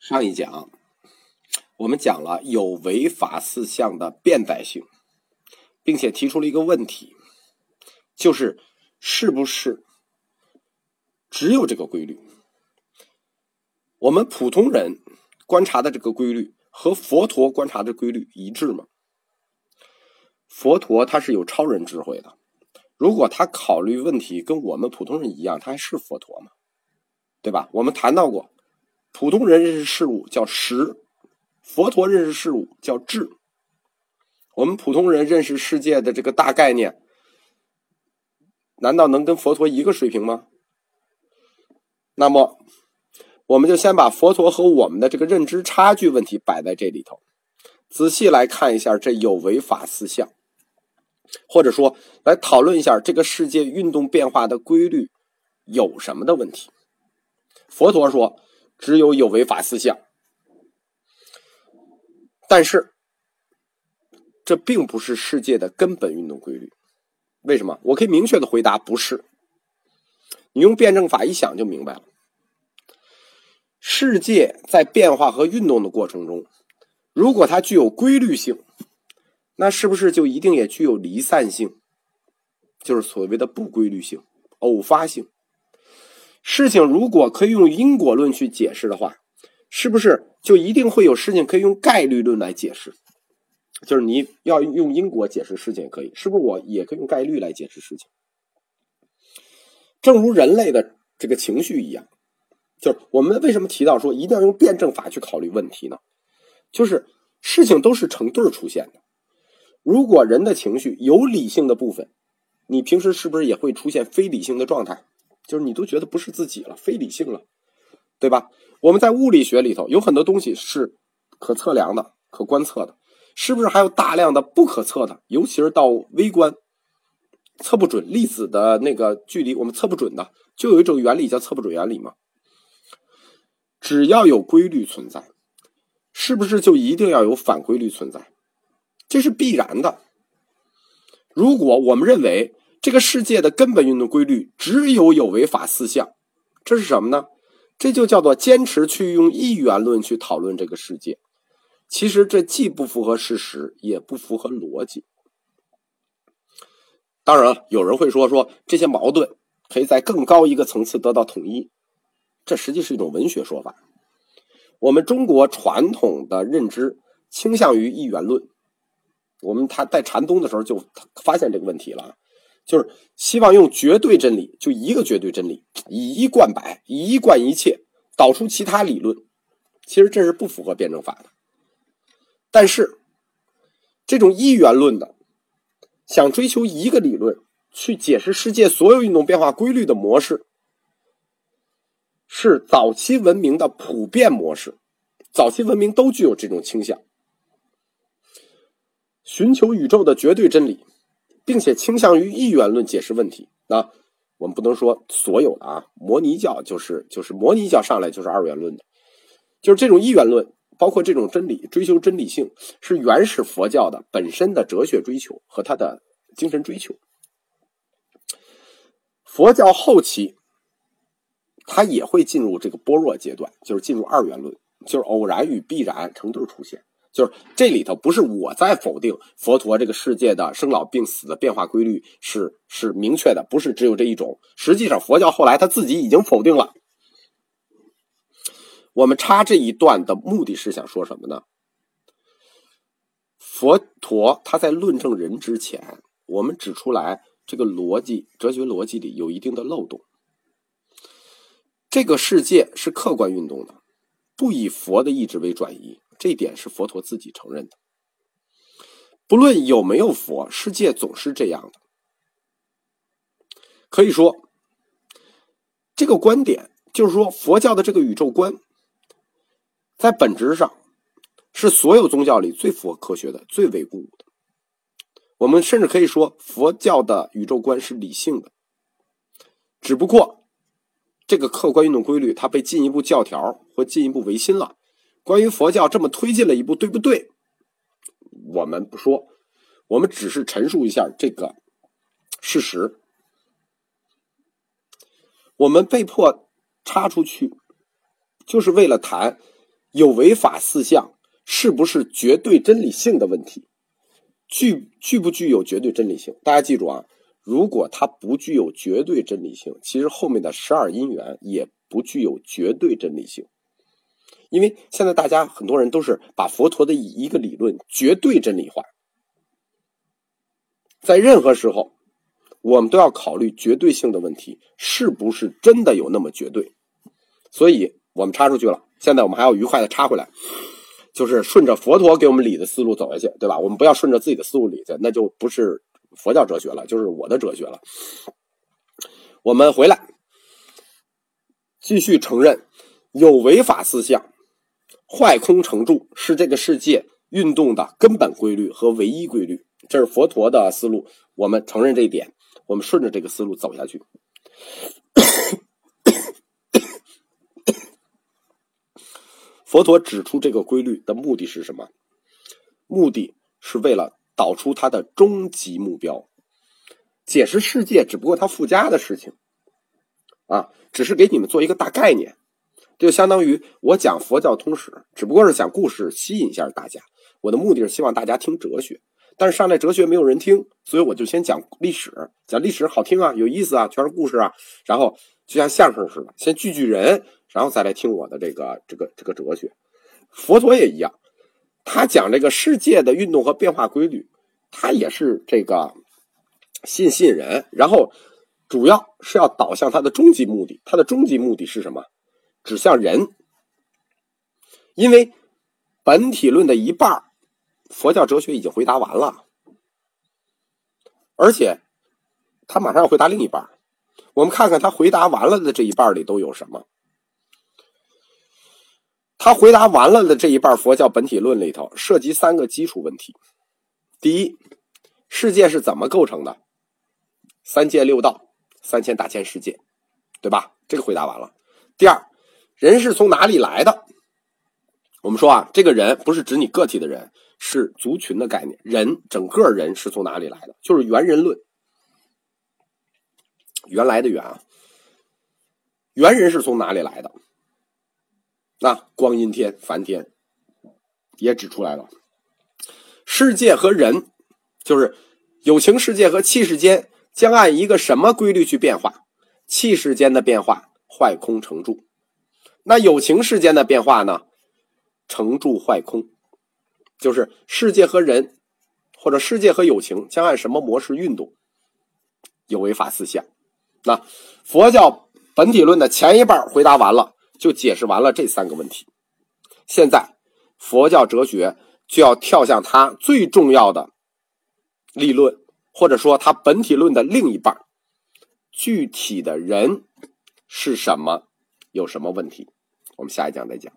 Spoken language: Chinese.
上一讲，我们讲了有违法四项的变载性，并且提出了一个问题，就是是不是只有这个规律？我们普通人观察的这个规律和佛陀观察的规律一致吗？佛陀他是有超人智慧的，如果他考虑问题跟我们普通人一样，他还是佛陀吗？对吧？我们谈到过。普通人认识事物叫识，佛陀认识事物叫智。我们普通人认识世界的这个大概念，难道能跟佛陀一个水平吗？那么，我们就先把佛陀和我们的这个认知差距问题摆在这里头，仔细来看一下这有违法四项，或者说来讨论一下这个世界运动变化的规律有什么的问题。佛陀说。只有有违法思想，但是这并不是世界的根本运动规律。为什么？我可以明确的回答，不是。你用辩证法一想就明白了。世界在变化和运动的过程中，如果它具有规律性，那是不是就一定也具有离散性？就是所谓的不规律性、偶发性。事情如果可以用因果论去解释的话，是不是就一定会有事情可以用概率论来解释？就是你要用因果解释事情也可以，是不是我也可以用概率来解释事情？正如人类的这个情绪一样，就是我们为什么提到说一定要用辩证法去考虑问题呢？就是事情都是成对出现的。如果人的情绪有理性的部分，你平时是不是也会出现非理性的状态？就是你都觉得不是自己了，非理性了，对吧？我们在物理学里头有很多东西是可测量的、可观测的，是不是还有大量的不可测的？尤其是到微观，测不准粒子的那个距离，我们测不准的，就有一种原理叫测不准原理嘛。只要有规律存在，是不是就一定要有反规律存在？这是必然的。如果我们认为，这个世界的根本运动规律只有有违法四项，这是什么呢？这就叫做坚持去用一元论去讨论这个世界。其实这既不符合事实，也不符合逻辑。当然了，有人会说说这些矛盾可以在更高一个层次得到统一，这实际是一种文学说法。我们中国传统的认知倾向于一元论，我们他在禅宗的时候就发现这个问题了。就是希望用绝对真理，就一个绝对真理，以一贯百，以一贯一切，导出其他理论。其实这是不符合辩证法的。但是，这种一元论的，想追求一个理论去解释世界所有运动变化规律的模式，是早期文明的普遍模式。早期文明都具有这种倾向，寻求宇宙的绝对真理。并且倾向于一元论解释问题。那我们不能说所有的啊，摩尼教就是就是摩尼教上来就是二元论的，就是这种一元论，包括这种真理追求真理性，是原始佛教的本身的哲学追求和他的精神追求。佛教后期，它也会进入这个般若阶段，就是进入二元论，就是偶然与必然成对出现。就是这里头不是我在否定佛陀这个世界的生老病死的变化规律是是明确的，不是只有这一种。实际上，佛教后来他自己已经否定了。我们插这一段的目的是想说什么呢？佛陀他在论证人之前，我们指出来这个逻辑哲学逻辑里有一定的漏洞。这个世界是客观运动的，不以佛的意志为转移。这一点是佛陀自己承认的。不论有没有佛，世界总是这样的。可以说，这个观点就是说，佛教的这个宇宙观，在本质上是所有宗教里最符合科学的、最为固的。我们甚至可以说，佛教的宇宙观是理性的。只不过，这个客观运动规律，它被进一步教条或进一步维新了。关于佛教这么推进了一步，对不对？我们不说，我们只是陈述一下这个事实。我们被迫插出去，就是为了谈有为法四项是不是绝对真理性的问题？具具不具有绝对真理性？大家记住啊，如果它不具有绝对真理性，其实后面的十二因缘也不具有绝对真理性。因为现在大家很多人都是把佛陀的一个理论绝对真理化，在任何时候，我们都要考虑绝对性的问题，是不是真的有那么绝对？所以我们插出去了，现在我们还要愉快的插回来，就是顺着佛陀给我们理的思路走下去，对吧？我们不要顺着自己的思路理去，那就不是佛教哲学了，就是我的哲学了。我们回来，继续承认有违法思想。坏空成住是这个世界运动的根本规律和唯一规律，这是佛陀的思路。我们承认这一点，我们顺着这个思路走下去。佛陀指出这个规律的目的是什么？目的是为了导出他的终极目标。解释世界只不过他附加的事情，啊，只是给你们做一个大概念。就相当于我讲佛教通史，只不过是讲故事，吸引一下大家。我的目的是希望大家听哲学，但是上来哲学没有人听，所以我就先讲历史，讲历史好听啊，有意思啊，全是故事啊。然后就像相声似的，先聚聚人，然后再来听我的这个这个这个哲学。佛陀也一样，他讲这个世界的运动和变化规律，他也是这个吸引吸引人，然后主要是要导向他的终极目的。他的终极目的是什么？指向人，因为本体论的一半佛教哲学已经回答完了，而且他马上要回答另一半我们看看他回答完了的这一半里都有什么。他回答完了的这一半佛教本体论里头涉及三个基础问题：第一，世界是怎么构成的？三界六道、三千大千世界，对吧？这个回答完了。第二。人是从哪里来的？我们说啊，这个人不是指你个体的人，是族群的概念。人整个人是从哪里来的？就是猿人论，原来的原啊，猿人是从哪里来的？那光阴天、梵天也指出来了，世界和人，就是有情世界和气世间，将按一个什么规律去变化？气世间的变化，坏空成住。那有情世间的变化呢？成住坏空，就是世界和人，或者世界和友情将按什么模式运动？有为法四象。那佛教本体论的前一半回答完了，就解释完了这三个问题。现在佛教哲学就要跳向它最重要的立论，或者说它本体论的另一半：具体的人是什么？有什么问题？我们下一讲再讲。